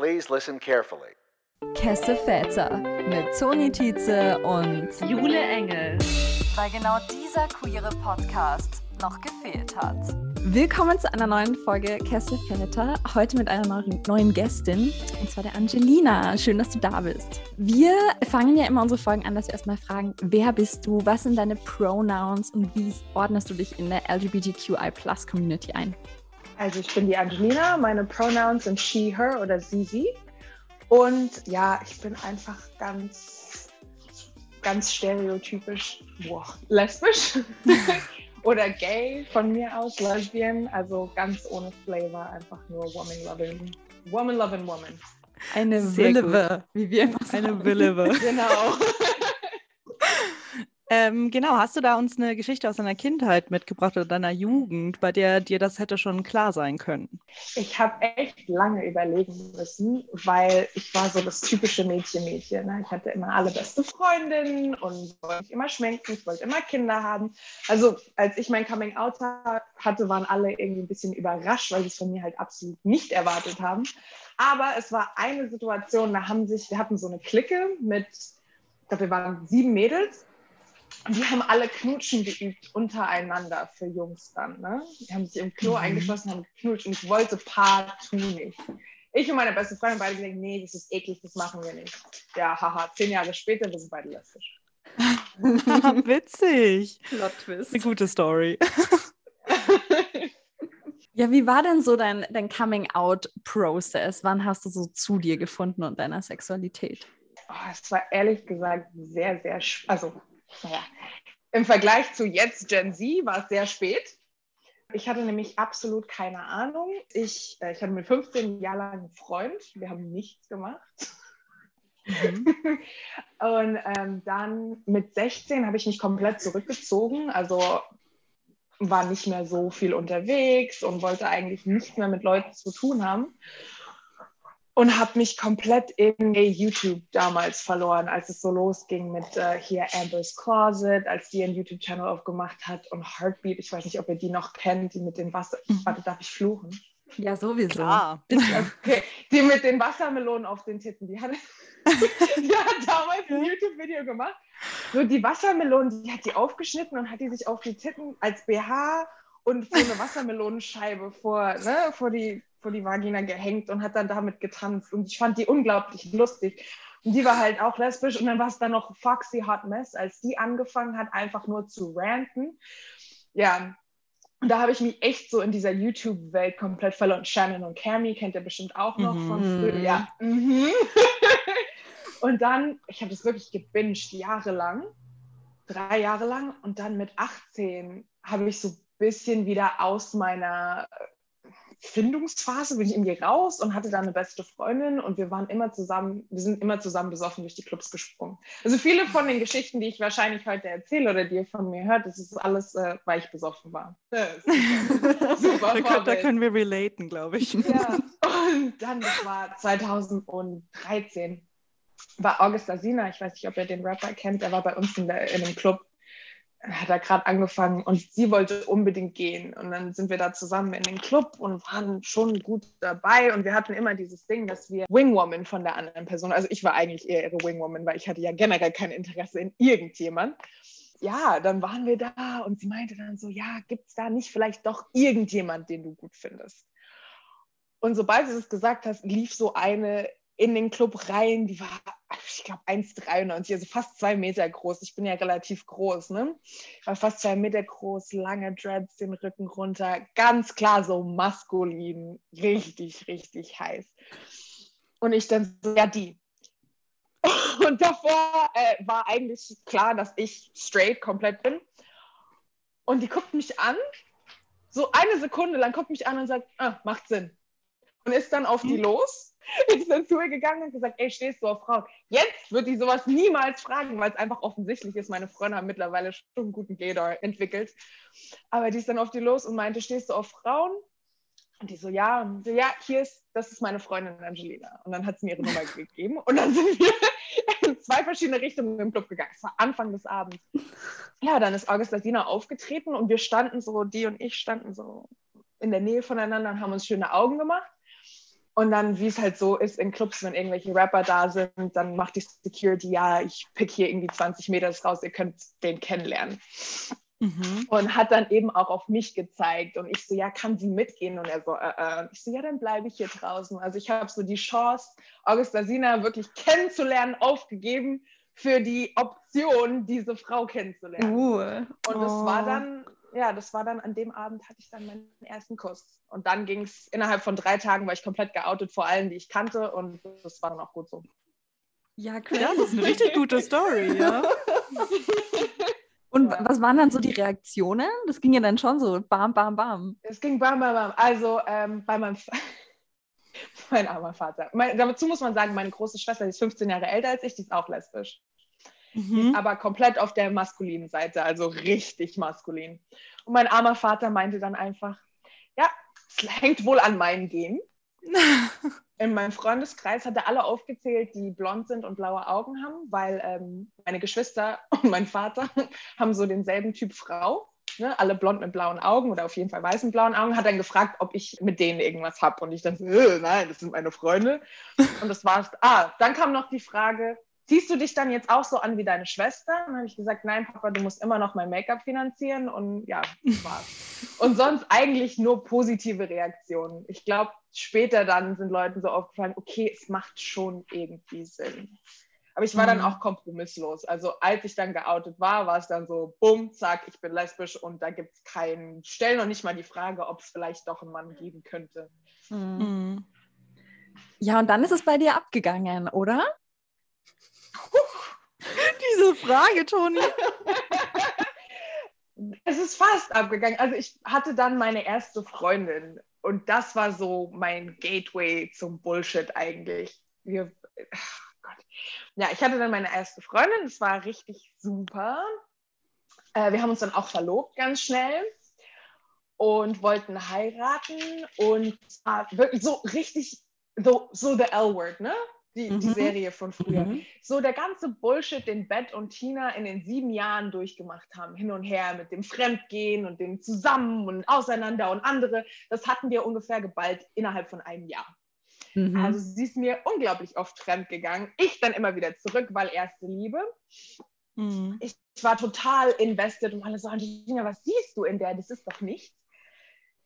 Please listen carefully. Kesse Väter mit Toni Tietze und Jule Engel. Weil genau dieser queere Podcast noch gefehlt hat. Willkommen zu einer neuen Folge Kesse Väter. Heute mit einer neuen, neuen Gästin, und zwar der Angelina. Schön, dass du da bist. Wir fangen ja immer unsere Folgen an, dass wir erstmal fragen, wer bist du, was sind deine Pronouns und wie ordnest du dich in der LGBTQI-Plus-Community ein? Also ich bin die Angelina, meine Pronouns sind she, her oder sie, sie. Und ja, ich bin einfach ganz, ganz stereotypisch boah, lesbisch oder gay von mir aus, lesbian, also ganz ohne Flavor, einfach nur woman loving, woman loving woman. Eine Sehr Willewe, wie wir immer sagen. Eine Willewe. Genau. Ähm, genau, hast du da uns eine Geschichte aus deiner Kindheit mitgebracht oder deiner Jugend, bei der dir das hätte schon klar sein können? Ich habe echt lange überlegen müssen, weil ich war so das typische Mädchen-Mädchen. Ne? Ich hatte immer alle beste Freundinnen und wollte mich immer schminken, ich wollte immer Kinder haben. Also als ich mein Coming-out hatte, waren alle irgendwie ein bisschen überrascht, weil sie es von mir halt absolut nicht erwartet haben. Aber es war eine Situation, da haben sich, wir hatten so eine Clique mit, ich glaube, wir waren sieben Mädels. Die haben alle Knutschen geübt untereinander für Jungs dann. Ne? Die haben sich im Klo Mhm. eingeschlossen, haben geknutscht und ich wollte partout nicht. Ich und meine beste Freundin beide gesagt, nee, das ist eklig, das machen wir nicht. Ja, haha, zehn Jahre später, wir sind beide lesbisch. Witzig. Plot Twist. Eine gute Story. Ja, wie war denn so dein, dein Coming-out-Process? Wann hast du so zu dir gefunden und deiner Sexualität? Oh, es war ehrlich gesagt sehr, sehr, also, naja, im Vergleich zu jetzt Gen Z war es sehr spät. Ich hatte nämlich absolut keine Ahnung. Ich, äh, ich hatte mit 15 Jahren lang einen Freund. Wir haben nichts gemacht. Und ähm, dann mit 16 habe ich mich komplett zurückgezogen. Also war nicht mehr so viel unterwegs und wollte eigentlich nichts mehr mit Leuten zu tun haben. Und habe mich komplett in YouTube damals verloren, als es so losging mit äh, hier Amber's Closet, als die einen YouTube-Channel aufgemacht hat und Heartbeat. Ich weiß nicht, ob ihr die noch kennt, die mit den Wasser. Mhm. Warte, darf ich fluchen? Ja, sowieso. Klar. Okay, die mit den Wassermelonen auf den Titten, die hat, die hat damals ein YouTube-Video gemacht. So die Wassermelonen, die hat die aufgeschnitten und hat die sich auf die Titten als BH und so eine Wassermelonenscheibe vor, ne, vor, die, vor die Vagina gehängt und hat dann damit getanzt. Und ich fand die unglaublich lustig. Und die war halt auch lesbisch. Und dann war es dann noch Foxy Hot Mess, als die angefangen hat, einfach nur zu ranten. Ja, und da habe ich mich echt so in dieser YouTube-Welt komplett verloren. Shannon und Cammy kennt ihr bestimmt auch noch Mhm. von früher. Ja. Mhm. und dann, ich habe das wirklich gebinged, jahrelang, drei Jahre lang. Und dann mit 18 habe ich so ein bisschen wieder aus meiner Findungsphase bin ich irgendwie raus und hatte dann eine beste Freundin und wir waren immer zusammen, wir sind immer zusammen besoffen durch die Clubs gesprungen. Also viele von den Geschichten, die ich wahrscheinlich heute erzähle oder die ihr von mir hört, das ist alles, äh, weil ich besoffen war. Super. super Da, können, da können wir relaten, glaube ich. Ja, und dann, das war 2013, war August Asina, ich weiß nicht, ob ihr den Rapper kennt, der war bei uns in, der, in einem Club, hat er gerade angefangen und sie wollte unbedingt gehen. Und dann sind wir da zusammen in den Club und waren schon gut dabei. Und wir hatten immer dieses Ding, dass wir Wingwoman von der anderen Person, also ich war eigentlich eher ihre Wingwoman, weil ich hatte ja generell kein Interesse in irgendjemand. Ja, dann waren wir da und sie meinte dann so, ja, gibt es da nicht vielleicht doch irgendjemand, den du gut findest? Und sobald du das gesagt hast, lief so eine in den Club rein, die war, ich glaube, 1,93, also fast zwei Meter groß. Ich bin ja relativ groß, ne? War fast zwei Meter groß, lange Dreads, den Rücken runter, ganz klar so maskulin, richtig, richtig heiß. Und ich dann so, ja, die. Und davor äh, war eigentlich klar, dass ich straight komplett bin. Und die guckt mich an, so eine Sekunde lang guckt mich an und sagt, ah, macht Sinn. Und ist dann auf die los ist dann zu ihr gegangen und gesagt, ey, stehst du auf Frauen? Jetzt wird die sowas niemals fragen, weil es einfach offensichtlich ist. Meine Freunde haben mittlerweile schon einen guten Gaydar entwickelt. Aber die ist dann auf die los und meinte, stehst du auf Frauen? Und die so, ja. Und so, ja, hier ist, das ist meine Freundin Angelina. Und dann hat sie mir ihre Nummer gegeben. Und dann sind wir in zwei verschiedene Richtungen im Club gegangen. Es war Anfang des Abends. Ja, dann ist Augustina aufgetreten und wir standen so, die und ich standen so in der Nähe voneinander und haben uns schöne Augen gemacht. Und dann, wie es halt so ist in Clubs, wenn irgendwelche Rapper da sind, dann macht die Security, ja, ich pick hier irgendwie 20 Meter raus, ihr könnt den kennenlernen. Mhm. Und hat dann eben auch auf mich gezeigt. Und ich so, ja, kann sie mitgehen? Und er so, äh, äh. Ich so, ja, dann bleibe ich hier draußen. Also ich habe so die Chance, Augustasina wirklich kennenzulernen, aufgegeben für die Option, diese Frau kennenzulernen. Uh. Und das war Oh. dann, ja, das war dann an dem Abend hatte ich dann meinen ersten Kuss. Und dann ging es innerhalb von drei Tagen, war ich komplett geoutet vor allen, die ich kannte. Und das war dann auch gut so. Ja, Ja, crazy. das ist eine richtig gute Story, ja. Und Ja. was waren dann so die Reaktionen? Das ging ja dann schon so bam, bam, bam. Es ging bam, bam, bam. Also ähm, bei meinem mein armer Vater. Mein, dazu muss man sagen, meine große Schwester, die ist 15 Jahre älter als ich, die ist auch lesbisch. Mhm. aber komplett auf der maskulinen Seite, also richtig maskulin. Und mein armer Vater meinte dann einfach, ja, es hängt wohl an meinen Gen. In meinem Freundeskreis hat er alle aufgezählt, die blond sind und blaue Augen haben, weil ähm, meine Geschwister und mein Vater haben so denselben Typ Frau. Ne? Alle blond mit blauen Augen oder auf jeden Fall weißen blauen Augen. Hat dann gefragt, ob ich mit denen irgendwas habe. Und ich dann äh, nein, das sind meine Freunde. Und das war's. Ah, dann kam noch die Frage, ziehst du dich dann jetzt auch so an wie deine Schwester? Und dann habe ich gesagt, nein, Papa, du musst immer noch mein Make-up finanzieren. Und ja, das war's. Und sonst eigentlich nur positive Reaktionen. Ich glaube, später dann sind Leuten so aufgefallen, okay, es macht schon irgendwie Sinn. Aber ich war dann Mhm. auch kompromisslos. Also als ich dann geoutet war, war es dann so, bumm, zack, ich bin lesbisch und da gibt es keinen, stell noch nicht mal die Frage, ob es vielleicht doch einen Mann geben könnte. Mhm. Mhm. Ja, und dann ist es bei dir abgegangen, oder? Diese Frage, Toni. Es ist fast abgegangen. Also ich hatte dann meine erste Freundin und das war so mein Gateway zum Bullshit eigentlich. Wir, Gott. Ja, ich hatte dann meine erste Freundin, das war richtig super. Äh, wir haben uns dann auch verlobt ganz schnell und wollten heiraten und wirklich so richtig, so, so the L-Word, ne? Die, die Mhm. Serie von früher Mhm. so der ganze Bullshit, den Beth und Tina in den sieben Jahren durchgemacht haben, hin und her mit dem Fremdgehen und dem Zusammen und Auseinander und andere, das hatten wir ungefähr geballt innerhalb von einem Jahr. Mhm. Also sie ist mir unglaublich oft fremd gegangen. Ich dann immer wieder zurück, weil erste Liebe. Mhm. Ich war total invested und alle so, Angelina, was siehst du in der? Das ist doch nichts.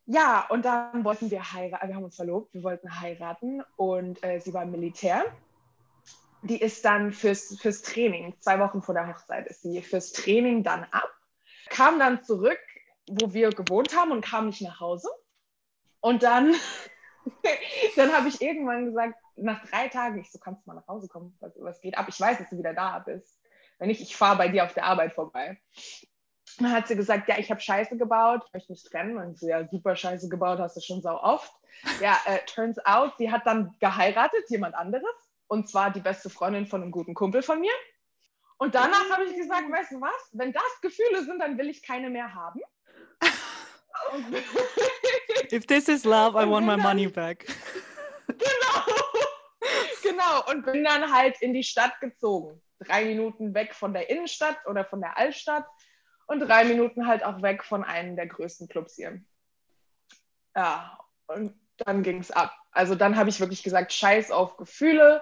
Ja, und dann wollten wir heiraten, wir haben uns verlobt, wir wollten heiraten und äh, sie war im Militär. Die ist dann fürs, fürs Training, zwei Wochen vor der Hochzeit ist sie fürs Training dann ab, kam dann zurück, wo wir gewohnt haben und kam nicht nach Hause. Und dann, dann habe ich irgendwann gesagt, nach drei Tagen, ich so, kannst du mal nach Hause kommen, was, was geht ab? Ich weiß, dass du wieder da bist. Wenn nicht, ich fahre bei dir auf der Arbeit vorbei. Dann hat sie gesagt, ja, ich habe Scheiße gebaut, ich möchte mich trennen. Und so, ja, super Scheiße gebaut, hast du schon sau oft. Ja, äh, turns out, sie hat dann geheiratet, jemand anderes. Und zwar die beste Freundin von einem guten Kumpel von mir. Und danach habe ich gesagt, weißt du was, wenn das Gefühle sind, dann will ich keine mehr haben. If this is love, I want my money back. genau. genau. Und bin dann halt in die Stadt gezogen. Drei Minuten weg von der Innenstadt oder von der Altstadt und drei Minuten halt auch weg von einem der größten Clubs hier. Ja, und dann ging es ab. Also dann habe ich wirklich gesagt, scheiß auf Gefühle,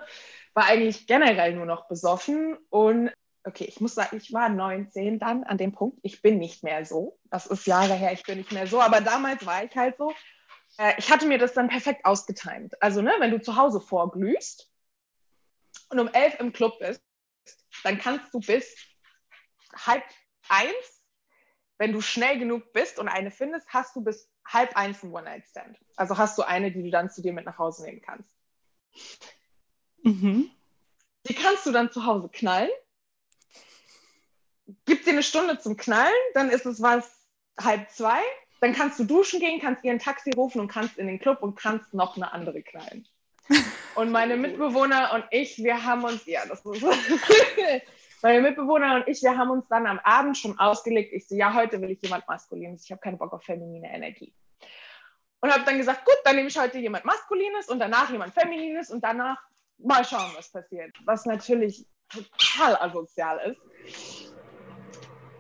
war eigentlich generell nur noch besoffen und okay, ich muss sagen, ich war 19 dann an dem Punkt, ich bin nicht mehr so. Das ist Jahre her, ich bin nicht mehr so, aber damals war ich halt so. Äh, ich hatte mir das dann perfekt ausgetimt. Also, ne, wenn du zu Hause vorglühst und um elf im Club bist, dann kannst du bis halb eins, wenn du schnell genug bist und eine findest, hast du bis halb eins einen One-Night-Stand. Also hast du eine, die du dann zu dir mit nach Hause nehmen kannst. Mhm. Die kannst du dann zu Hause knallen. Gib dir eine Stunde zum Knallen, dann ist es was halb zwei. Dann kannst du duschen gehen, kannst ihr ein Taxi rufen und kannst in den Club und kannst noch eine andere knallen. Und meine Mitbewohner und ich, wir haben uns, ja, das ist meine Mitbewohner und ich, wir haben uns dann am Abend schon ausgelegt. Ich so, ja, heute will ich jemand Maskulines. Ich habe keinen Bock auf feminine Energie. Und habe dann gesagt, gut, dann nehme ich heute jemand Maskulines und danach jemand Feminines und danach mal schauen, was passiert. Was natürlich total asozial ist.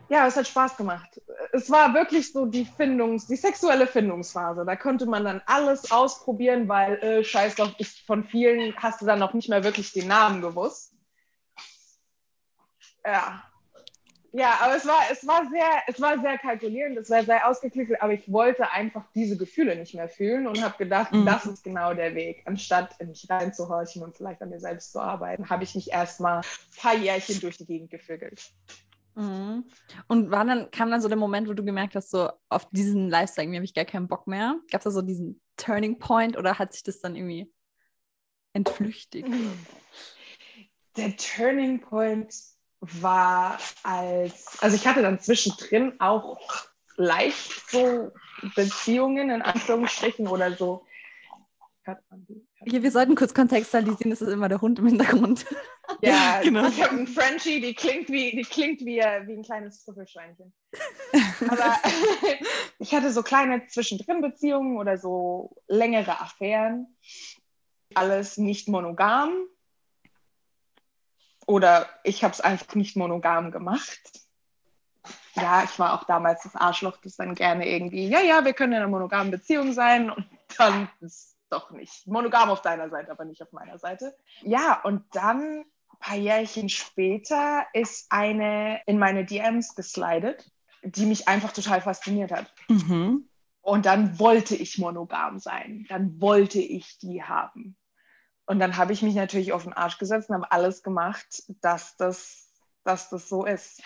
ja, es hat Spaß gemacht. Es war wirklich so die Findungs-, die sexuelle Findungsphase. Da konnte man dann alles ausprobieren, weil äh, Scheiß doch von vielen hast du dann noch nicht mehr wirklich den Namen gewusst. Ja. Ja, aber es war, es war sehr, es war sehr kalkulierend, es war sehr ausgeklickert, aber ich wollte einfach diese Gefühle nicht mehr fühlen und habe gedacht, Mhm. das ist genau der Weg. Anstatt in mich reinzuhorchen und vielleicht an mir selbst zu arbeiten, habe ich mich erstmal ein paar Jährchen durch die Gegend gefügelt. Mhm. Und war dann, kam dann so der Moment, wo du gemerkt hast, so auf diesen Lifestyle, irgendwie habe ich gar keinen Bock mehr? Gab es da so diesen Turning Point oder hat sich das dann irgendwie entflüchtigt? Der Turning Point war als, also ich hatte dann zwischendrin auch leicht so Beziehungen in Anführungsstrichen oder so. Hier, wir sollten kurz kontextualisieren, das ist immer der Hund im Hintergrund. Ja, Genau. ich habe einen Frenchie, die klingt wie, die klingt wie, äh, wie ein kleines Trüffelschweinchen. Aber ich hatte so kleine Zwischendrin-Beziehungen oder so längere Affären. Alles nicht monogam. Oder ich habe es einfach nicht monogam gemacht. Ja, ich war auch damals das Arschloch, das dann gerne irgendwie, ja, ja, wir können in einer monogamen Beziehung sein und dann ist doch nicht. Monogam auf deiner Seite, aber nicht auf meiner Seite. Ja, und dann ein paar Jährchen später ist eine in meine DMs geslidet, die mich einfach total fasziniert hat. Mhm. Und dann wollte ich monogam sein. Dann wollte ich die haben. Und dann habe ich mich natürlich auf den Arsch gesetzt und habe alles gemacht, dass das, dass das so ist.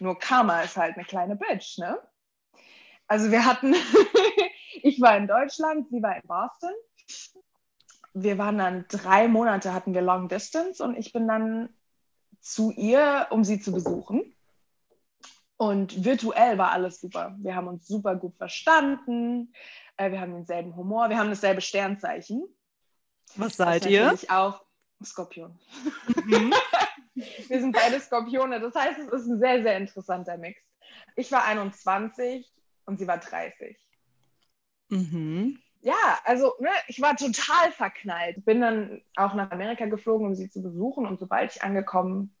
Nur Karma ist halt eine kleine Bitch, ne? Also wir hatten, ich war in Deutschland, sie war in Boston. Wir waren dann drei Monate, hatten wir Long Distance und ich bin dann zu ihr, um sie zu besuchen. Und virtuell war alles super. Wir haben uns super gut verstanden. Äh, Wir haben denselben Humor. Wir haben dasselbe Sternzeichen. Was seid ihr? natürlich auch Skorpion. Mhm. Wir sind beide Skorpione. Das heißt, es ist ein sehr, sehr interessanter Mix. Ich war 21 und sie war 30. Mhm. Ja, also ne, ich war total verknallt. Bin dann auch nach Amerika geflogen, um sie zu besuchen. Und sobald ich angekommen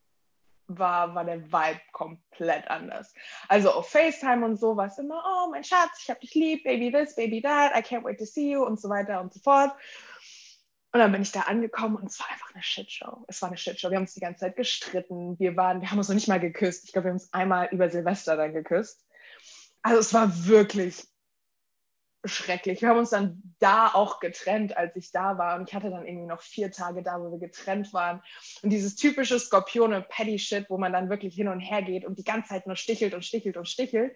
war, war der Vibe komplett anders. Also auf FaceTime und so war es immer, oh mein Schatz, ich hab dich lieb, Baby this, Baby that, I can't wait to see you und so weiter und so fort. Und dann bin ich da angekommen und es war einfach eine Shitshow. Es war eine Shitshow. Wir haben uns die ganze Zeit gestritten. Wir waren, wir haben uns noch nicht mal geküsst. Ich glaube, wir haben uns einmal über Silvester dann geküsst. Also es war wirklich schrecklich. Wir haben uns dann da auch getrennt, als ich da war. Und ich hatte dann irgendwie noch vier Tage da, wo wir getrennt waren. Und dieses typische Skorpione-Paddy-Shit, wo man dann wirklich hin und her geht und die ganze Zeit nur stichelt und stichelt und stichelt.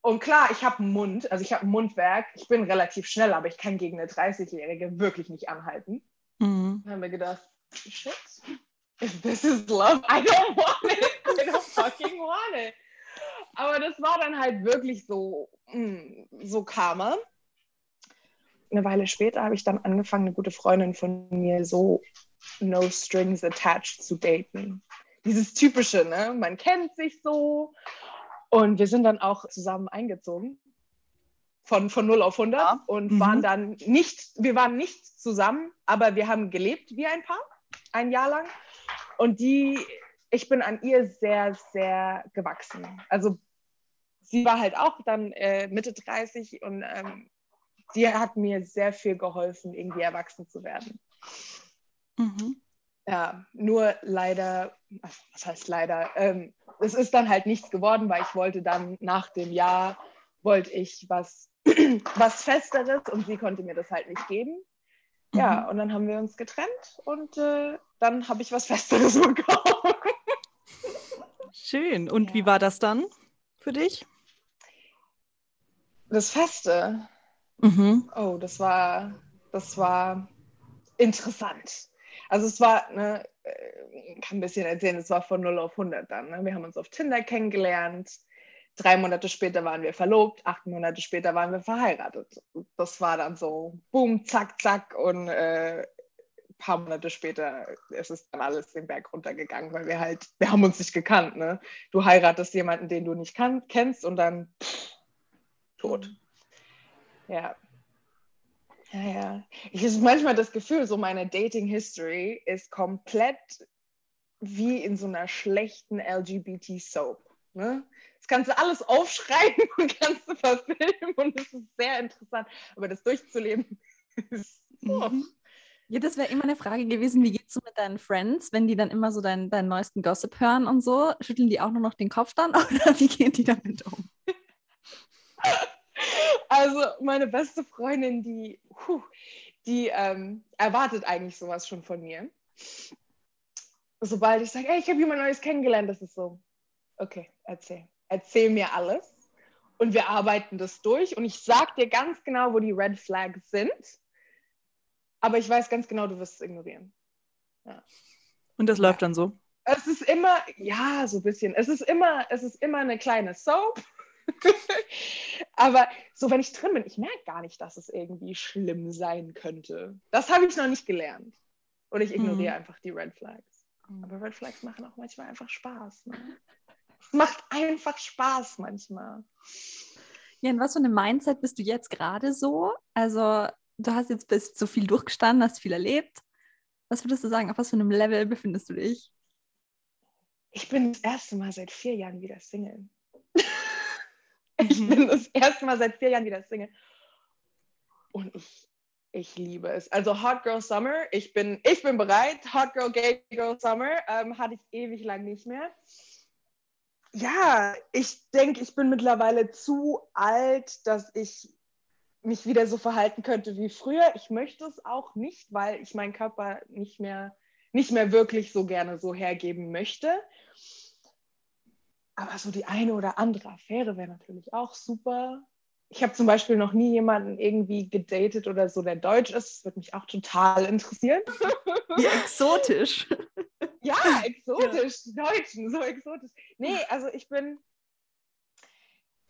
Und klar, ich habe einen Mund, also ich habe Mundwerk. Ich bin relativ schnell, aber ich kann gegen eine 30-Jährige wirklich nicht anhalten. Mhm. Dann haben wir gedacht, shit, if this is love, I don't want it. I don't fucking want it. Aber das war dann halt wirklich so, mm, so Karma. Eine Weile später habe ich dann angefangen, eine gute Freundin von mir so no strings attached zu daten. Dieses typische, ne? Man kennt sich so. Und wir sind dann auch zusammen eingezogen. Von, von 0 auf 100 Ja. und Mhm. waren dann nicht, wir waren nicht zusammen, aber wir haben gelebt wie ein Paar, ein Jahr lang. Und die, ich bin an ihr sehr, sehr gewachsen. Also sie war halt auch dann äh, Mitte 30 und ähm, die hat mir sehr viel geholfen, irgendwie erwachsen zu werden. Mhm. Ja, nur leider, was heißt leider, ähm, es ist dann halt nichts geworden, weil ich wollte dann nach dem Jahr, wollte ich was, was Festeres und sie konnte mir das halt nicht geben. Ja, und dann haben wir uns getrennt und äh, dann habe ich was Festeres bekommen. Schön. Und wie Ja. war das dann für dich? Das Feste, Mhm. oh, das war, das war interessant. Also es war, ne, äh, kann ein bisschen erzählen, es war von 0 auf 100 dann. Ne? Wir haben uns auf Tinder kennengelernt. Drei Monate später waren wir verlobt, acht Monate später waren wir verheiratet. Das war dann so, boom, zack, zack. Und äh, ein paar Monate später ist es dann alles den Berg runtergegangen, weil wir halt, wir haben uns nicht gekannt. Ne? Du heiratest jemanden, den du nicht kann, kennst und dann pff, tot. Ja. Ja, ja. Ich habe manchmal das Gefühl, so meine Dating History ist komplett wie in so einer schlechten LGBT-Soap. Ne? Das kannst du alles aufschreiben und kannst du verfilmen und es ist sehr interessant. Aber das durchzuleben ist. Oh. Mhm. Ja, das wäre immer eine Frage gewesen, wie geht's so mit deinen Friends, wenn die dann immer so deinen, deinen neuesten Gossip hören und so? Schütteln die auch nur noch den Kopf dann oder wie gehen die damit um? Also meine beste Freundin, die, puh, die ähm, erwartet eigentlich sowas schon von mir. Sobald ich sage, hey, ich habe jemand Neues kennengelernt, das ist so, okay, erzähl. Erzähl mir alles. Und wir arbeiten das durch. Und ich sage dir ganz genau, wo die Red Flags sind aber ich weiß ganz genau, du wirst es ignorieren. Ja. Und das läuft dann so? Es ist immer, ja, so ein bisschen. Es ist immer, es ist immer eine kleine Soap. Aber so, wenn ich drin bin, ich merke gar nicht, dass es irgendwie schlimm sein könnte. Das habe ich noch nicht gelernt. Und ich ignoriere mhm. einfach die Red Flags. Mhm. Aber Red Flags machen auch manchmal einfach Spaß. Ne? Es macht einfach Spaß manchmal. Ja, in was für einem Mindset bist du jetzt gerade so? Also du hast jetzt bist so viel durchgestanden, hast viel erlebt. Was würdest du sagen, auf was für einem Level befindest du dich? Ich bin das erste Mal seit vier Jahren wieder Single. Ich mhm. bin das erste Mal seit vier Jahren wieder Single. Und ich, ich liebe es. Also Hot Girl Summer, ich bin, ich bin bereit. Hot Girl, Gay Girl Summer ähm, hatte ich ewig lang nicht mehr. Ja, ich denke, ich bin mittlerweile zu alt, dass ich mich wieder so verhalten könnte wie früher. Ich möchte es auch nicht, weil ich meinen Körper nicht mehr, nicht mehr wirklich so gerne so hergeben möchte. Aber so die eine oder andere Affäre wäre natürlich auch super. Ich habe zum Beispiel noch nie jemanden irgendwie gedatet oder so, der deutsch ist. Das würde mich auch total interessieren. Wie exotisch. Ja, exotisch. Ja. Deutschen, so exotisch. Nee, also ich bin,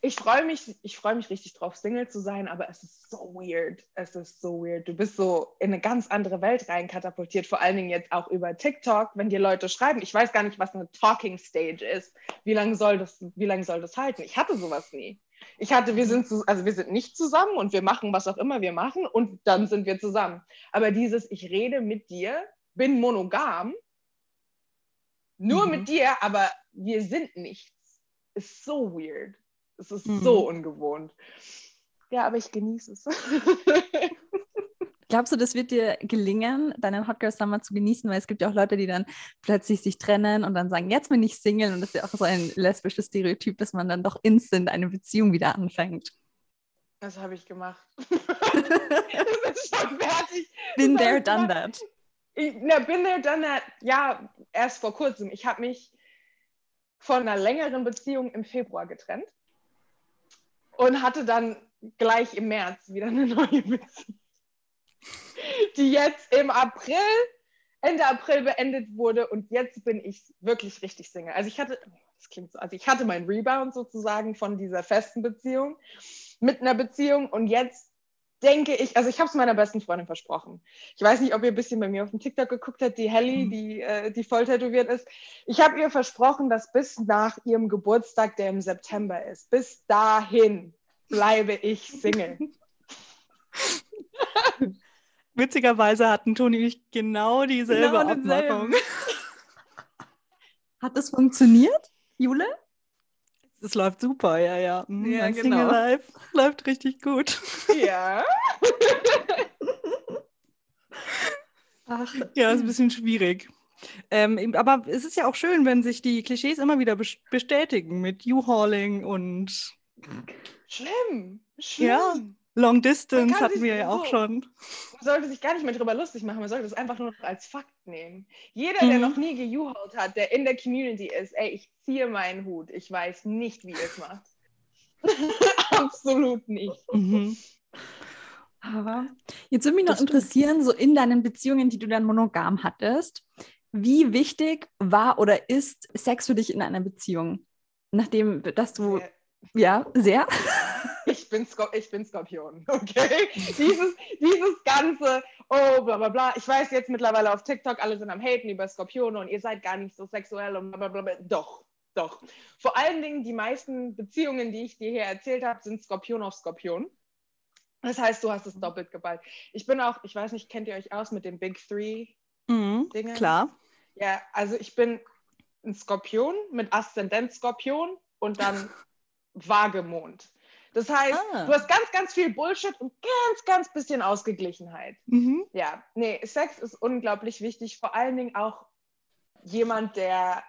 ich freue mich, ich freue mich richtig drauf, Single zu sein, aber es ist so weird. Es ist so weird. Du bist so in eine ganz andere Welt rein katapultiert, vor allen Dingen jetzt auch über TikTok, wenn dir Leute schreiben. Ich weiß gar nicht, was eine Talking Stage ist. Wie lange soll das, wie lange soll das halten? Ich hatte sowas nie. Ich hatte, wir sind, also wir sind nicht zusammen und wir machen, was auch immer wir machen und dann sind wir zusammen. Aber dieses, ich rede mit dir, bin monogam, nur mhm. mit dir, aber wir sind nichts, ist so weird. Es ist mhm. so ungewohnt. Ja, aber ich genieße es. Glaubst du, das wird dir gelingen, deinen Hot Girl Summer zu genießen? Weil es gibt ja auch Leute, die dann plötzlich sich trennen und dann sagen, jetzt bin ich Single. Und das ist ja auch so ein lesbisches Stereotyp, dass man dann doch instant eine Beziehung wieder anfängt. Das habe ich gemacht. das ist schon fertig. Been there, done that. Ich, na, been there, done that. Ja, erst vor kurzem. Ich habe mich von einer längeren Beziehung im Februar getrennt und hatte dann gleich im März wieder eine neue Beziehung, die jetzt im April, Ende April beendet wurde und jetzt bin ich wirklich richtig Single. Also ich hatte, das klingt so, also ich hatte meinen Rebound sozusagen von dieser festen Beziehung mit einer Beziehung und jetzt denke ich, also ich habe es meiner besten Freundin versprochen. Ich weiß nicht, ob ihr ein bisschen bei mir auf dem TikTok geguckt habt, die Helly, mhm. die, äh, die voll tätowiert ist. Ich habe ihr versprochen, dass bis nach ihrem Geburtstag, der im September ist, bis dahin bleibe ich Single. Witzigerweise hatten Toni und ich genau dieselbe genau Abmachung. Hat das funktioniert, Jule? Es läuft super, ja, ja. Mhm, ja, mein genau. Single Life läuft richtig gut. Ja. Ach, ja, ist ein bisschen schwierig. Ähm, aber es ist ja auch schön, wenn sich die Klischees immer wieder bestätigen mit U-Hauling und. Schlimm. Schlimm. Ja. Long Distance hatten wir ja auch so, schon. Man sollte sich gar nicht mehr drüber lustig machen, man sollte es einfach nur noch als Fakt nehmen. Jeder, mhm. der noch nie gejuhaut hat, der in der Community ist, ey, ich ziehe meinen Hut. Ich weiß nicht, wie ihr es macht. Absolut nicht. Mhm. Aber jetzt würde mich noch interessieren, so in deinen Beziehungen, die du dann monogam hattest, wie wichtig war oder ist Sex für dich in einer Beziehung? Nachdem, dass du, ja, sehr ich bin, Skor ich bin Skorpion, okay? dieses, dieses ganze, oh, bla bla bla. Ich weiß jetzt mittlerweile auf TikTok, alle sind am Haten über Skorpione und ihr seid gar nicht so sexuell und bla bla bla. Doch, doch. Vor allen Dingen die meisten Beziehungen, die ich dir hier erzählt habe, sind Skorpion auf Skorpion. Das heißt, du hast es doppelt geballt. Ich bin auch, ich weiß nicht, kennt ihr euch aus mit den Big Three mhm, Dingen? Klar. Ja, also ich bin ein Skorpion mit Aszendent Skorpion und dann Waagemond. Das heißt, ah. du hast ganz, ganz viel Bullshit und ganz, ganz bisschen Ausgeglichenheit. Mhm. Ja, nee, Sex ist unglaublich wichtig, vor allen Dingen auch jemand, der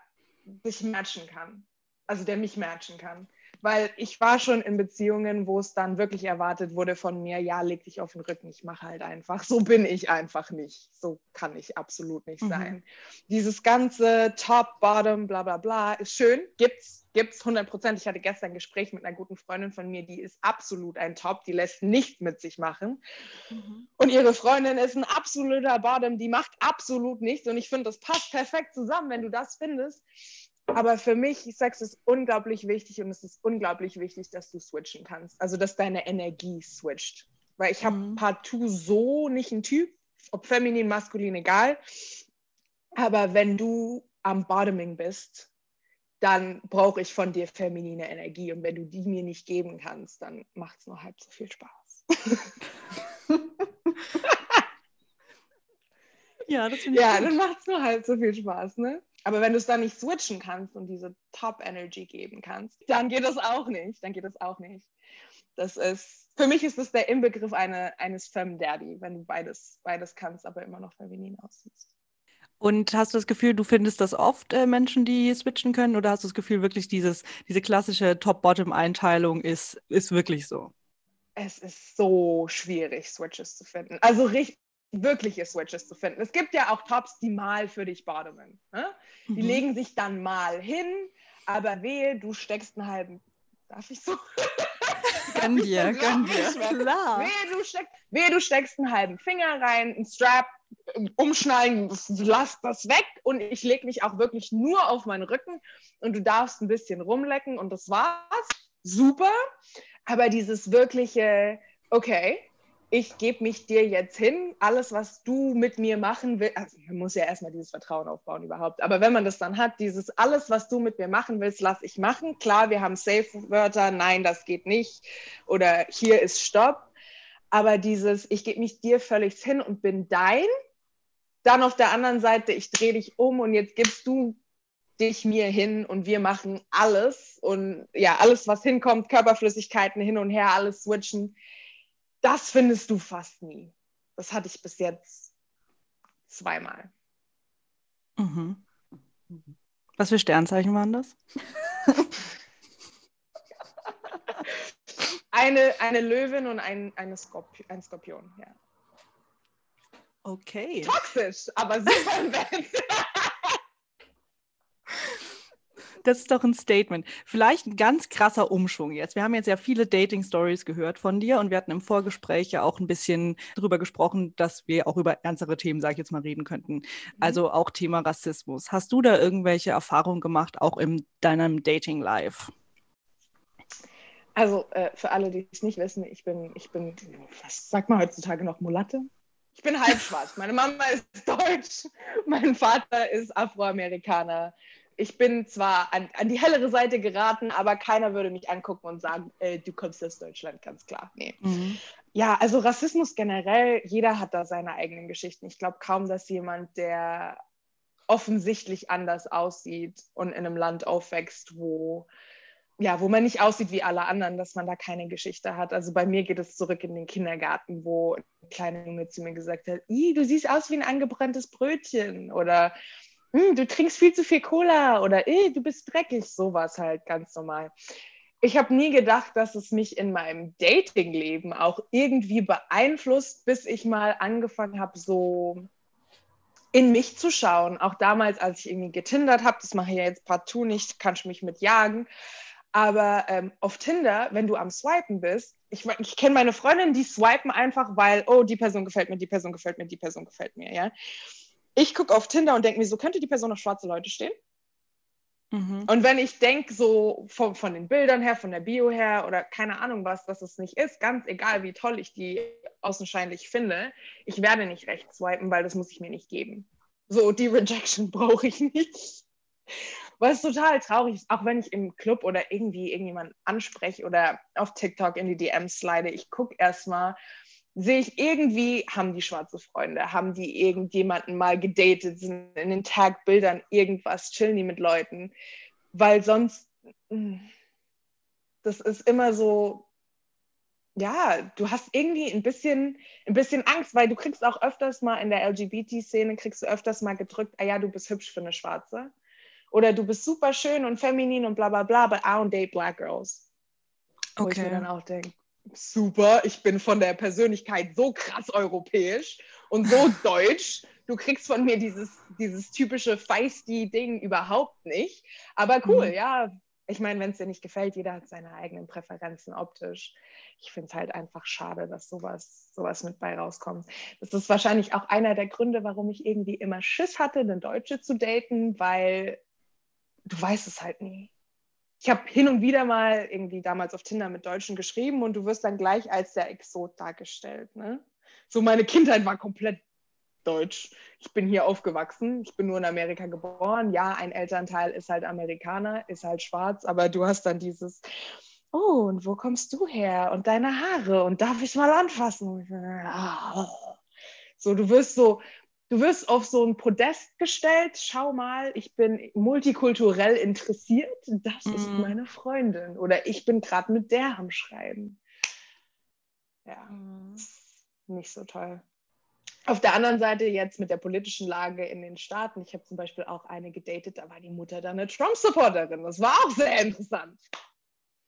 dich matchen kann. Also der mich matchen kann. Weil ich war schon in Beziehungen, wo es dann wirklich erwartet wurde von mir, ja, leg dich auf den Rücken, ich mache halt einfach. So bin ich einfach nicht. So kann ich absolut nicht mhm. sein. Dieses ganze Top, Bottom, bla bla bla ist schön, gibt's, gibt's 100 Prozent. Ich hatte gestern ein Gespräch mit einer guten Freundin von mir, die ist absolut ein Top, die lässt nichts mit sich machen. Mhm. Und ihre Freundin ist ein absoluter Bottom, die macht absolut nichts. Und ich finde, das passt perfekt zusammen, wenn du das findest. Aber für mich, Sex ist unglaublich wichtig und es ist unglaublich wichtig, dass du switchen kannst. Also, dass deine Energie switcht. Weil ich habe mhm. partout so nicht ein Typ, ob feminin, maskulin, egal. Aber wenn du am Bottoming bist, dann brauche ich von dir feminine Energie. Und wenn du die mir nicht geben kannst, dann macht es nur halb so viel Spaß. ja, das finde ich Ja, gut. dann macht es nur halb so viel Spaß, ne? Aber wenn du es dann nicht switchen kannst und diese Top-Energy geben kannst, dann geht das auch nicht. Dann geht das auch nicht. Das ist, für mich ist das der Inbegriff eine, eines Femme Daddy, wenn du beides, beides kannst, aber immer noch feminin aussiehst. Und hast du das Gefühl, du findest das oft äh, Menschen, die switchen können? Oder hast du das Gefühl, wirklich dieses, diese klassische Top-Bottom-Einteilung ist, ist wirklich so? Es ist so schwierig, Switches zu finden. Also richtig, wirkliche Switches zu finden. Es gibt ja auch Tops, die mal für dich bottomen. Ne? Die mhm. legen sich dann mal hin, aber wehe, du steckst einen halben. Darf ich so? Gönn dir, gönn dir. Klar. Wehe du, steck, wehe, du steckst einen halben Finger rein, einen Strap, umschneiden, lass das weg und ich lege mich auch wirklich nur auf meinen Rücken und du darfst ein bisschen rumlecken und das war's. Super. Aber dieses wirkliche, okay, ich gebe mich dir jetzt hin, alles, was du mit mir machen willst, also man muss ja erstmal dieses Vertrauen aufbauen überhaupt, aber wenn man das dann hat, dieses alles, was du mit mir machen willst, lass ich machen. Klar, wir haben Safe-Wörter, nein, das geht nicht. Oder hier ist Stopp, aber dieses, ich gebe mich dir völlig hin und bin dein, dann auf der anderen Seite, ich drehe dich um und jetzt gibst du dich mir hin und wir machen alles. Und ja, alles, was hinkommt, Körperflüssigkeiten hin und her, alles switchen das findest du fast nie. Das hatte ich bis jetzt zweimal. Mhm. Was für Sternzeichen waren das? eine, eine Löwin und ein, eine Skorpion, ein Skorpion, ja. Okay. Toxisch, aber super nett. Das ist doch ein Statement. Vielleicht ein ganz krasser Umschwung jetzt. Wir haben jetzt ja viele Dating-Stories gehört von dir und wir hatten im Vorgespräch ja auch ein bisschen darüber gesprochen, dass wir auch über ernstere Themen, sage ich jetzt mal, reden könnten. Mhm. Also auch Thema Rassismus. Hast du da irgendwelche Erfahrungen gemacht, auch in deinem Dating-Life? Also äh, für alle, die es nicht wissen, ich bin, ich bin, was sagt man heutzutage noch, Mulatte? Ich bin halb schwarz. Meine Mama ist deutsch, mein Vater ist Afroamerikaner ich bin zwar an, an, die hellere Seite geraten, aber keiner würde mich angucken und sagen, äh, du kommst aus Deutschland, ganz klar. Nee. Mhm. Ja, also Rassismus generell, jeder hat da seine eigenen Geschichten. Ich glaube kaum, dass jemand, der offensichtlich anders aussieht und in einem Land aufwächst, wo ja, wo man nicht aussieht wie alle anderen, dass man da keine Geschichte hat. Also bei mir geht es zurück in den Kindergarten, wo ein kleiner Junge zu mir gesagt hat, du siehst aus wie ein angebranntes Brötchen oder du trinkst viel zu viel Cola oder du bist dreckig, sowas halt ganz normal. Ich habe nie gedacht, dass es mich in meinem Datingleben auch irgendwie beeinflusst, bis ich mal angefangen habe, so in mich zu schauen. Auch damals, als ich irgendwie getindert habe, das mache ich ja jetzt partout nicht, kannst du mich mit jagen. Aber ähm, auf Tinder, wenn du am Swipen bist, ich, ich kenne meine Freundinnen, die swipen einfach, weil, oh, die Person gefällt mir, die Person gefällt mir, die Person gefällt mir, ja ich gucke auf Tinder und denke mir, so könnte die Person auf schwarze Leute stehen. Mhm. Und wenn ich denke, so von, von den Bildern her, von der Bio her oder keine Ahnung was, dass es nicht ist, ganz egal, wie toll ich die außenscheinlich finde, ich werde nicht rechts swipen, weil das muss ich mir nicht geben. So, die Rejection brauche ich nicht. Was total traurig ist, auch wenn ich im Club oder irgendwie irgendjemanden anspreche oder auf TikTok in die DMs slide, ich gucke erstmal, sehe ich irgendwie, haben die schwarze Freunde, haben die irgendjemanden mal gedatet, sind in den Tagbildern irgendwas, chillen die mit Leuten, weil sonst, hm, das ist immer so, ja, du hast irgendwie ein bisschen, ein bisschen Angst, weil du kriegst auch öfters mal in der LGBT-Szene, kriegst du öfters mal gedrückt, ah ja, du bist hübsch für eine Schwarze. Oder du bist super schön und feminin und bla bla bla, but I don't date black girls. Wo okay. ich mir dann auch denke, super, ich bin von der Persönlichkeit so krass europäisch und so deutsch. Du kriegst von mir dieses, dieses typische feisty Ding überhaupt nicht. Aber cool, mhm. ja. Ich meine, wenn es dir nicht gefällt, jeder hat seine eigenen Präferenzen optisch. Ich finde es halt einfach schade, dass sowas, sowas mit bei rauskommt. Das ist wahrscheinlich auch einer der Gründe, warum ich irgendwie immer Schiss hatte, eine Deutsche zu daten, weil du weißt es halt nie ich habe hin und wieder mal irgendwie damals auf Tinder mit Deutschen geschrieben und du wirst dann gleich als der Exot dargestellt. Ne? So meine Kindheit war komplett deutsch. Ich bin hier aufgewachsen, ich bin nur in Amerika geboren. Ja, ein Elternteil ist halt Amerikaner, ist halt schwarz, aber du hast dann dieses, oh, und wo kommst du her? Und deine Haare und darf ich mal anfassen? So, du wirst so du wirst auf so ein Podest gestellt, schau mal, ich bin multikulturell interessiert, das mm. ist mhm. meine Freundin oder ich bin gerade mit der am Schreiben. Ja, mm. nicht so toll. Auf der anderen Seite jetzt mit der politischen Lage in den Staaten, ich habe zum Beispiel auch eine gedatet, da war die Mutter dann eine Trump-Supporterin. Das war auch sehr interessant.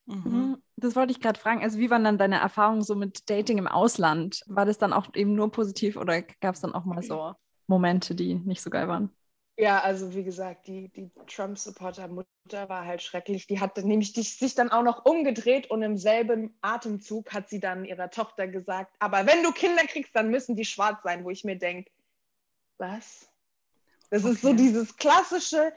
Mhm. mhm. Das wollte ich gerade fragen. Also, wie waren dann deine Erfahrungen so mit Dating im Ausland? War das dann auch eben nur positiv oder gab es dann auch mal so Momente, die nicht so geil waren. Ja, also wie gesagt, die, die Trump-Supporter-Mutter war halt schrecklich. Die hat nämlich die, sich dann auch noch umgedreht und im selben Atemzug hat sie dann ihrer Tochter gesagt, aber wenn du Kinder kriegst, dann müssen die schwarz sein, wo ich mir denke, was? Das okay. ist so dieses klassische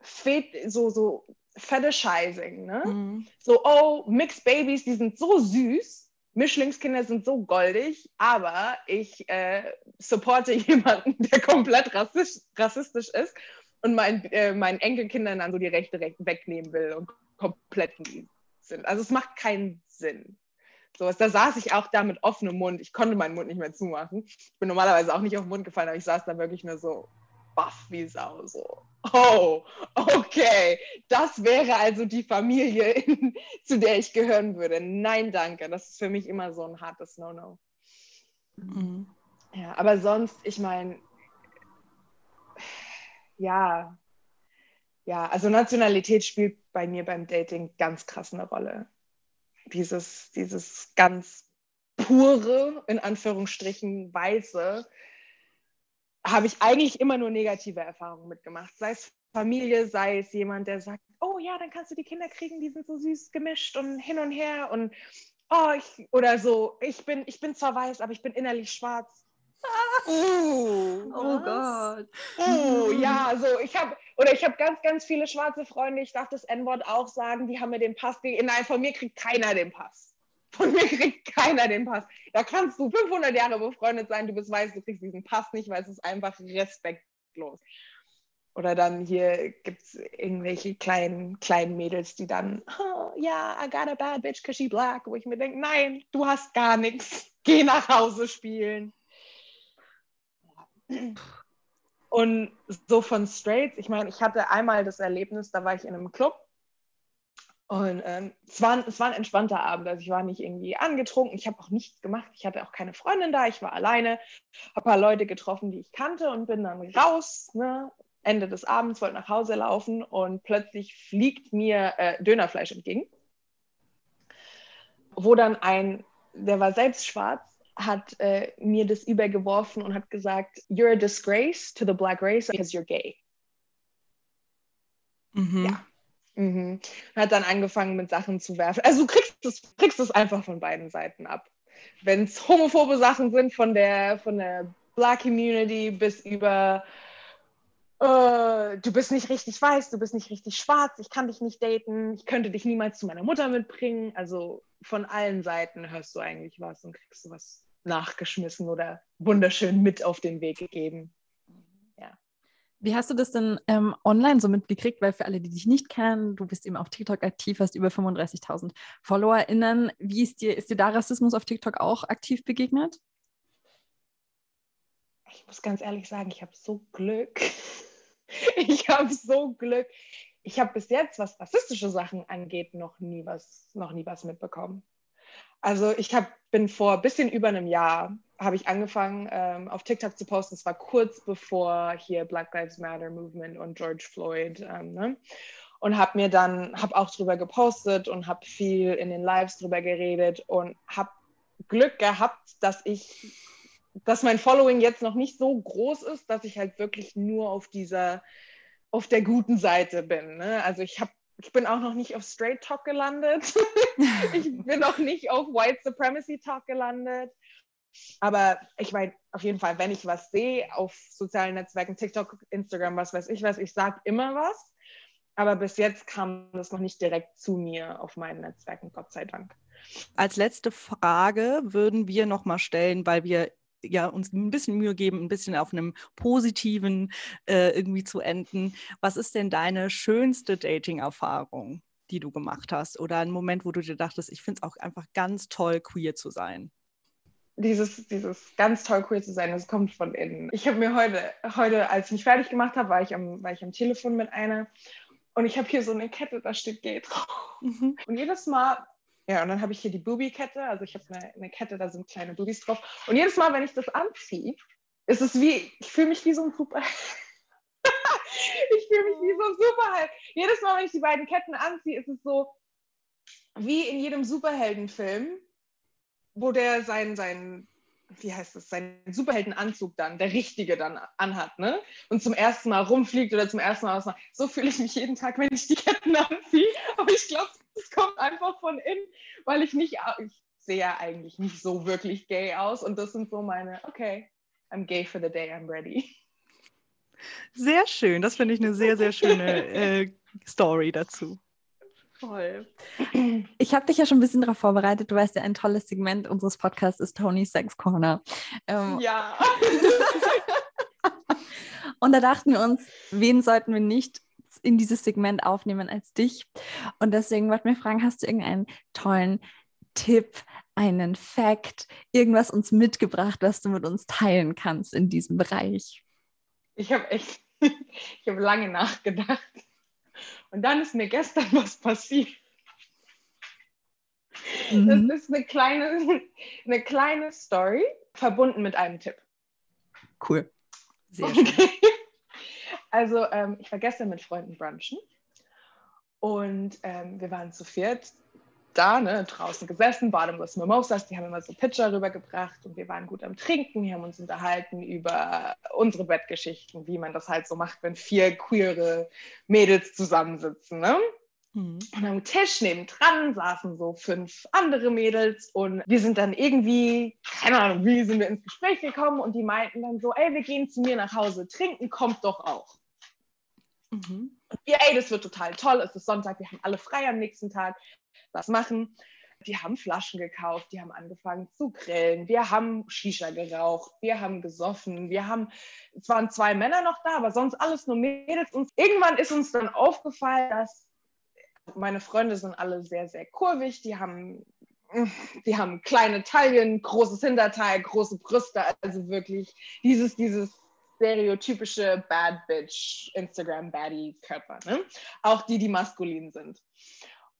Fet so, so Fetishizing, ne? Mhm. So, oh, Mixed Babies, die sind so süß Mischlingskinder sind so goldig, aber ich äh, supporte jemanden, der komplett rassistisch, rassistisch ist und mein, äh, meinen Enkelkindern dann so die Rechte wegnehmen will und komplett sind. Also es macht keinen Sinn. So, da saß ich auch da mit offenem Mund. Ich konnte meinen Mund nicht mehr zumachen. Ich bin normalerweise auch nicht auf den Mund gefallen, aber ich saß da wirklich nur so baff wie Sau. So, oh, okay, das wäre also die Familie, in, zu der ich gehören würde. Nein, danke. Das ist für mich immer so ein hartes No-No. Mhm. Ja, aber sonst, ich meine, ja, ja, also Nationalität spielt bei mir beim Dating ganz krass eine Rolle. Dieses, dieses ganz pure, in Anführungsstrichen, weiße, habe ich eigentlich immer nur negative Erfahrungen mitgemacht. Sei es Familie, sei es jemand, der sagt, oh ja, dann kannst du die Kinder kriegen, die sind so süß gemischt und hin und her und oh, ich, oder so, ich bin, ich bin zwar weiß, aber ich bin innerlich schwarz. Oh, oh Gott. Oh, ja, also ich habe, oder ich habe ganz, ganz viele schwarze Freunde, ich darf das N-Wort auch sagen, die haben mir den Pass gegeben. Nein, von mir kriegt keiner den Pass. Von mir kriegt keiner den Pass. Da kannst du 500 Jahre befreundet sein, du bist weiß, du kriegst diesen Pass nicht, weil es ist einfach respektlos. Oder dann hier gibt es irgendwelche kleinen, kleinen Mädels, die dann, oh, yeah, I got a bad bitch because she black. Wo ich mir denke, nein, du hast gar nichts. Geh nach Hause spielen. Und so von Straights, ich meine, ich hatte einmal das Erlebnis, da war ich in einem Club und ähm, es, war, es war ein entspannter Abend. Also ich war nicht irgendwie angetrunken. Ich habe auch nichts gemacht. Ich hatte auch keine Freundin da. Ich war alleine. Habe ein paar Leute getroffen, die ich kannte und bin dann raus. Ne? Ende des Abends, wollte nach Hause laufen und plötzlich fliegt mir äh, Dönerfleisch entgegen. Wo dann ein, der war selbst schwarz, hat äh, mir das übergeworfen und hat gesagt, You're a disgrace to the black race because you're gay. Mhm. Ja Mhm. Hat dann angefangen mit Sachen zu werfen. Also du kriegst es, kriegst es einfach von beiden Seiten ab. Wenn es homophobe Sachen sind von der, von der Black Community bis über äh, du bist nicht richtig weiß, du bist nicht richtig schwarz, ich kann dich nicht daten, ich könnte dich niemals zu meiner Mutter mitbringen. Also von allen Seiten hörst du eigentlich was und kriegst du was nachgeschmissen oder wunderschön mit auf den Weg gegeben. Wie hast du das denn ähm, online so mitgekriegt? Weil für alle, die dich nicht kennen, du bist eben auf TikTok aktiv, hast über 35.000 FollowerInnen. Wie ist dir, ist dir da Rassismus auf TikTok auch aktiv begegnet? Ich muss ganz ehrlich sagen, ich habe so Glück. ich habe so Glück. Ich habe bis jetzt, was rassistische Sachen angeht, noch nie was, noch nie was mitbekommen. Also ich hab, bin vor ein bisschen über einem Jahr habe ich angefangen ähm, auf TikTok zu posten. Es war kurz bevor hier Black Lives Matter Movement und George Floyd ähm, ne? und habe mir dann habe auch drüber gepostet und habe viel in den Lives drüber geredet und habe Glück gehabt, dass ich dass mein Following jetzt noch nicht so groß ist, dass ich halt wirklich nur auf dieser auf der guten Seite bin. Ne? Also ich habe ich bin auch noch nicht auf Straight Talk gelandet. ich bin noch nicht auf White Supremacy Talk gelandet. Aber ich meine, auf jeden Fall, wenn ich was sehe auf sozialen Netzwerken, TikTok, Instagram, was weiß ich was, ich sage immer was. Aber bis jetzt kam das noch nicht direkt zu mir auf meinen Netzwerken, Gott sei Dank. Als letzte Frage würden wir nochmal stellen, weil wir ja, uns ein bisschen Mühe geben, ein bisschen auf einem positiven äh, irgendwie zu enden. Was ist denn deine schönste Dating-Erfahrung, die du gemacht hast? Oder ein Moment, wo du dir dachtest, ich finde es auch einfach ganz toll, queer zu sein? Dieses, dieses ganz toll queer zu sein, das kommt von innen. Ich habe mir heute, heute, als ich mich fertig gemacht habe, war ich am, war ich am Telefon mit einer und ich habe hier so eine Kette, da steht Gay drauf. Mhm. Und jedes Mal, ja, und dann habe ich hier die Booby-Kette, also ich habe eine, eine Kette, da sind kleine Boobies drauf. Und jedes Mal, wenn ich das anziehe, ist es wie, ich fühle mich wie so ein Super. ich fühle mich wie so ein Superheld. Jedes Mal, wenn ich die beiden Ketten anziehe, ist es so wie in jedem Superheldenfilm, wo der sein, sein wie heißt es, seinen Superheldenanzug dann, der richtige dann anhat, ne? Und zum ersten Mal rumfliegt oder zum ersten Mal was macht. So fühle ich mich jeden Tag, wenn ich die Ketten anziehe. Aber ich glaube, es kommt einfach von innen, weil ich nicht, ich sehe ja eigentlich nicht so wirklich gay aus. Und das sind so meine, okay, I'm gay for the day, I'm ready. Sehr schön, das finde ich eine sehr, sehr schöne äh, Story dazu. Toll. Ich habe dich ja schon ein bisschen darauf vorbereitet. Du weißt ja, ein tolles Segment unseres Podcasts ist Tony's Sex Corner. Ähm, ja. und da dachten wir uns, wen sollten wir nicht in dieses Segment aufnehmen als dich? Und deswegen wollten wir fragen, hast du irgendeinen tollen Tipp, einen Fact, irgendwas uns mitgebracht, was du mit uns teilen kannst in diesem Bereich? Ich habe echt, ich habe lange nachgedacht. Und dann ist mir gestern was passiert. Mhm. Das ist eine kleine, eine kleine Story, verbunden mit einem Tipp. Cool. Sehr schön. Also, ähm, ich war gestern mit Freunden brunchen und ähm, wir waren zu viert da, ne, draußen gesessen, Bottomless Mimosas, die haben immer so Pitcher rübergebracht und wir waren gut am Trinken, wir haben uns unterhalten über unsere Bettgeschichten, wie man das halt so macht, wenn vier queere Mädels zusammensitzen, ne? Mhm. Und am Tisch nebendran saßen so fünf andere Mädels und wir sind dann irgendwie, keine Ahnung, wie sind wir ins Gespräch gekommen und die meinten dann so, ey, wir gehen zu mir nach Hause trinken, kommt doch auch. Mhm. Und wir, ey, das wird total toll, es ist Sonntag, wir haben alle frei am nächsten Tag, was machen. Die haben Flaschen gekauft, die haben angefangen zu grillen, wir haben Shisha geraucht, wir haben gesoffen, wir haben, es waren zwei Männer noch da, aber sonst alles nur Mädels. Und irgendwann ist uns dann aufgefallen, dass meine Freunde sind alle sehr, sehr kurvig, die haben die haben kleine Taillen, großes Hinterteil, große Brüste, also wirklich dieses, dieses stereotypische Bad Bitch Instagram Baddie Körper, ne? Auch die, die maskulin sind.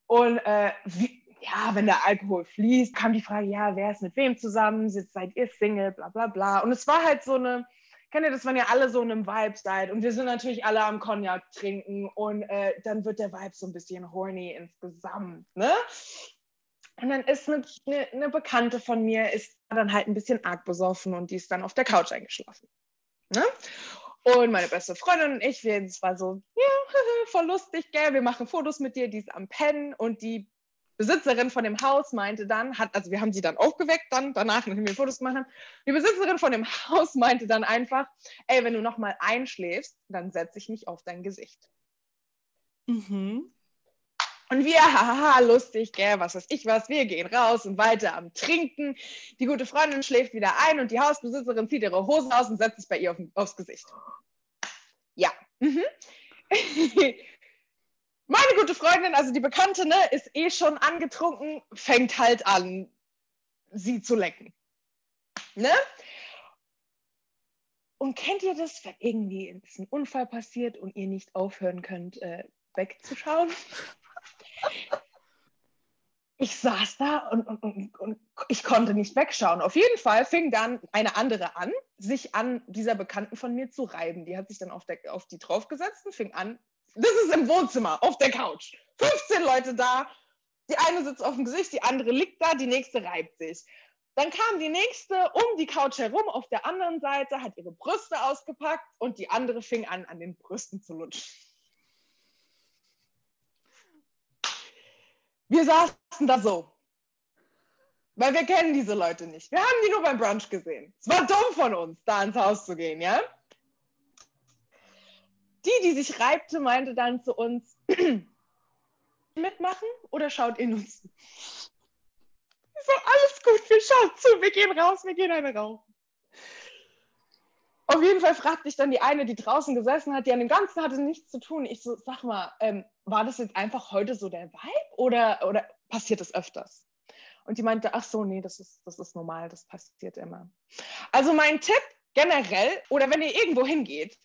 Und äh, wie, ja, wenn der Alkohol fließt, kam die Frage, ja, wer ist mit wem zusammen, seid ihr Single, bla bla bla. Und es war halt so eine, kennt ihr das, wenn ihr alle so in einem Vibe seid und wir sind natürlich alle am Cognac trinken und äh, dann wird der Vibe so ein bisschen horny insgesamt, ne? Und dann ist eine, eine, eine, Bekannte von mir, ist dann halt ein bisschen arg besoffen und die ist dann auf der Couch eingeschlafen. Ne? Und meine beste Freundin und ich, wir, es war so, ja, voll lustig, gell, wir machen Fotos mit dir, die ist am Pennen und die Besitzerin von dem Haus meinte dann, hat, also wir haben sie dann aufgeweckt, dann danach, nachdem wir Fotos gemacht haben, die Besitzerin von dem Haus meinte dann einfach, ey, wenn du nochmal einschläfst, dann setze ich mich auf dein Gesicht. Mhm. Und wir, haha, lustig, gell, was weiß ich was, wir gehen raus und weiter am Trinken. Die gute Freundin schläft wieder ein und die Hausbesitzerin zieht ihre Hose aus und setzt sich bei ihr auf, aufs Gesicht. Ja. Mhm. Meine gute Freundin, also die Bekannte, ne, ist eh schon angetrunken, fängt halt an, sie zu lecken. Ne? Und kennt ihr das, wenn irgendwie ein Unfall passiert und ihr nicht aufhören könnt, äh, wegzuschauen? ich saß da und, und, und, und, ich konnte nicht wegschauen. Auf jeden Fall fing dann eine andere an, sich an dieser Bekannten von mir zu reiben. Die hat sich dann auf, der, auf die draufgesetzt und fing an, das ist im Wohnzimmer, auf der Couch. 15 Leute da, die eine sitzt auf dem Gesicht, die andere liegt da, die nächste reibt sich. Dann kam die nächste um die Couch herum auf der anderen Seite, hat ihre Brüste ausgepackt und die andere fing an, an den Brüsten zu lutschen. Wir saßen da so. Weil wir kennen diese Leute nicht. Wir haben die nur beim Brunch gesehen. Es war dumm von uns, da ins Haus zu gehen, ja? Die, die sich reibte, meinte dann zu uns, mitmachen oder schaut in uns? So, alles gut, wir schauen zu, wir gehen raus, wir gehen eine rauchen. Auf jeden Fall fragte ich dann die eine, die draußen gesessen hat, die an dem Ganzen hatte nichts zu tun. Ich so, sag mal, ähm, war das jetzt einfach heute so der Vibe oder, oder passiert das öfters? Und die meinte, ach so, nee, das ist, das ist normal, das passiert immer. Also mein Tipp generell, oder wenn ihr irgendwo hingeht,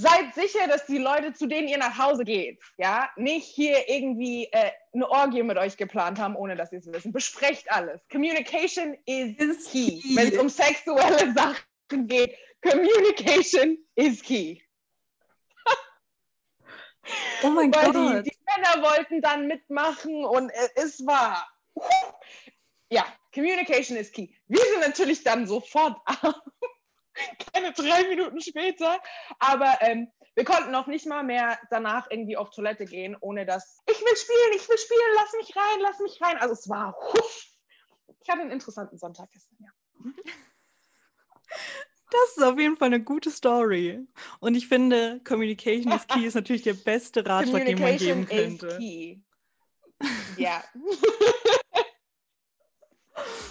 seid sicher, dass die Leute, zu denen ihr nach Hause geht, ja, nicht hier irgendwie äh, eine Orgie mit euch geplant haben, ohne dass ihr es wissen. Besprecht alles. Communication is, is key. key. Wenn es um sexuelle Sachen geht, Communication is key. Oh mein Gott. Die, die Männer wollten dann mitmachen und es war. Ja, Communication is key. Wir sind natürlich dann sofort keine drei Minuten später, aber ähm, wir konnten noch nicht mal mehr danach irgendwie auf Toilette gehen, ohne dass ich will spielen, ich will spielen, lass mich rein, lass mich rein. Also es war, ich hatte einen interessanten Sonntag gestern, ja. Das ist auf jeden Fall eine gute Story. Und ich finde, Communication is Key ist natürlich der beste Ratschlag, den man geben könnte. Is key. Ja.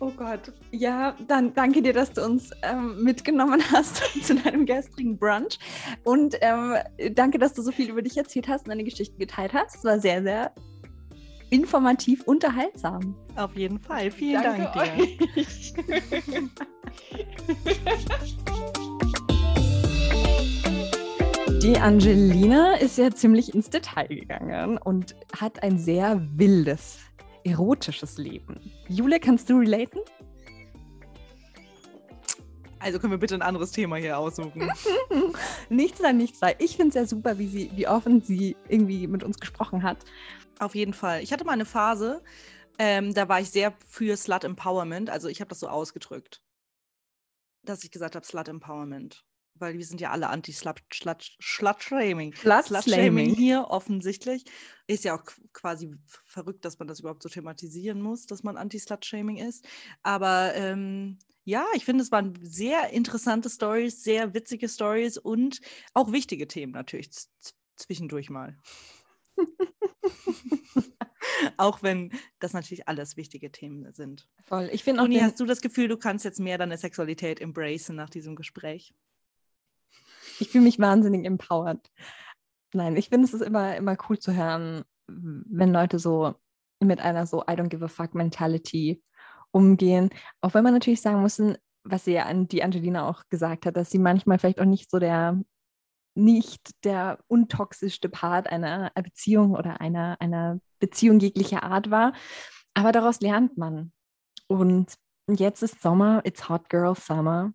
Oh Gott. Ja, dann danke dir, dass du uns ähm, mitgenommen hast zu deinem gestrigen Brunch. Und ähm, danke, dass du so viel über dich erzählt hast und deine Geschichten geteilt hast. Es war sehr, sehr informativ, unterhaltsam. Auf jeden Fall. Vielen danke Dank dir. Euch. Die Angelina ist ja ziemlich ins Detail gegangen und hat ein sehr wildes, erotisches Leben. Jule, kannst du relaten? Also können wir bitte ein anderes Thema hier aussuchen. nichts sei, nichts sei. Ich finde es sehr super, wie, sie, wie offen sie irgendwie mit uns gesprochen hat. Auf jeden Fall. Ich hatte mal eine Phase, ähm, da war ich sehr für Slut Empowerment. Also ich habe das so ausgedrückt, dass ich gesagt habe Slut Empowerment weil wir sind ja alle anti-Slut-Shaming. Slut-Shaming hier offensichtlich. Ist ja auch quasi verrückt, dass man das überhaupt so thematisieren muss, dass man anti-Slut-Shaming ist. Aber ähm, ja, ich finde, es waren sehr interessante Stories, sehr witzige Stories und auch wichtige Themen natürlich zwischendurch mal. auch wenn das natürlich alles wichtige Themen sind. Voll. Ich finde auch. Toni, hast du das Gefühl, du kannst jetzt mehr deine Sexualität embracen nach diesem Gespräch? Ich fühle mich wahnsinnig empowered. Nein, ich finde es ist immer, immer cool zu hören, wenn Leute so mit einer so I don't give a fuck Mentality umgehen. Auch wenn man natürlich sagen muss, was sie ja an die Angelina auch gesagt hat, dass sie manchmal vielleicht auch nicht so der nicht der untoxischste Part einer Beziehung oder einer, einer Beziehung jeglicher Art war. Aber daraus lernt man. Und jetzt ist Sommer, it's hot girl summer.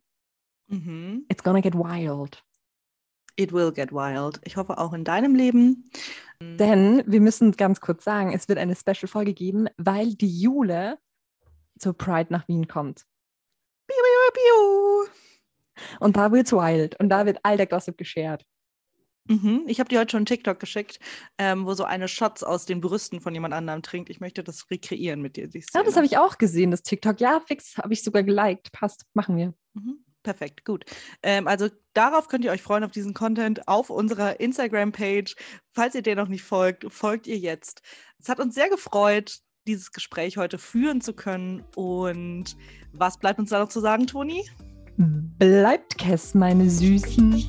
Mhm. It's gonna get wild. It will get wild. Ich hoffe auch in deinem Leben. Denn wir müssen ganz kurz sagen, es wird eine Special-Folge geben, weil die Jule zur Pride nach Wien kommt. Piu, piu, piu. Und da wird's wild und da wird all der Gossip geshared. Mhm. Ich habe dir heute schon einen TikTok geschickt, ähm, wo so eine Shots aus den Brüsten von jemand anderem trinkt. Ich möchte das rekreieren mit dir. Ja, das habe ich auch gesehen, das TikTok. Ja, fix, habe ich sogar geliked. Passt, machen wir. Mhm. Perfekt, gut. Ähm, also darauf könnt ihr euch freuen, auf diesen Content auf unserer Instagram-Page. Falls ihr der noch nicht folgt, folgt ihr jetzt. Es hat uns sehr gefreut, dieses Gespräch heute führen zu können. Und was bleibt uns da noch zu sagen, Toni? Bleibt Kess, meine Süßen.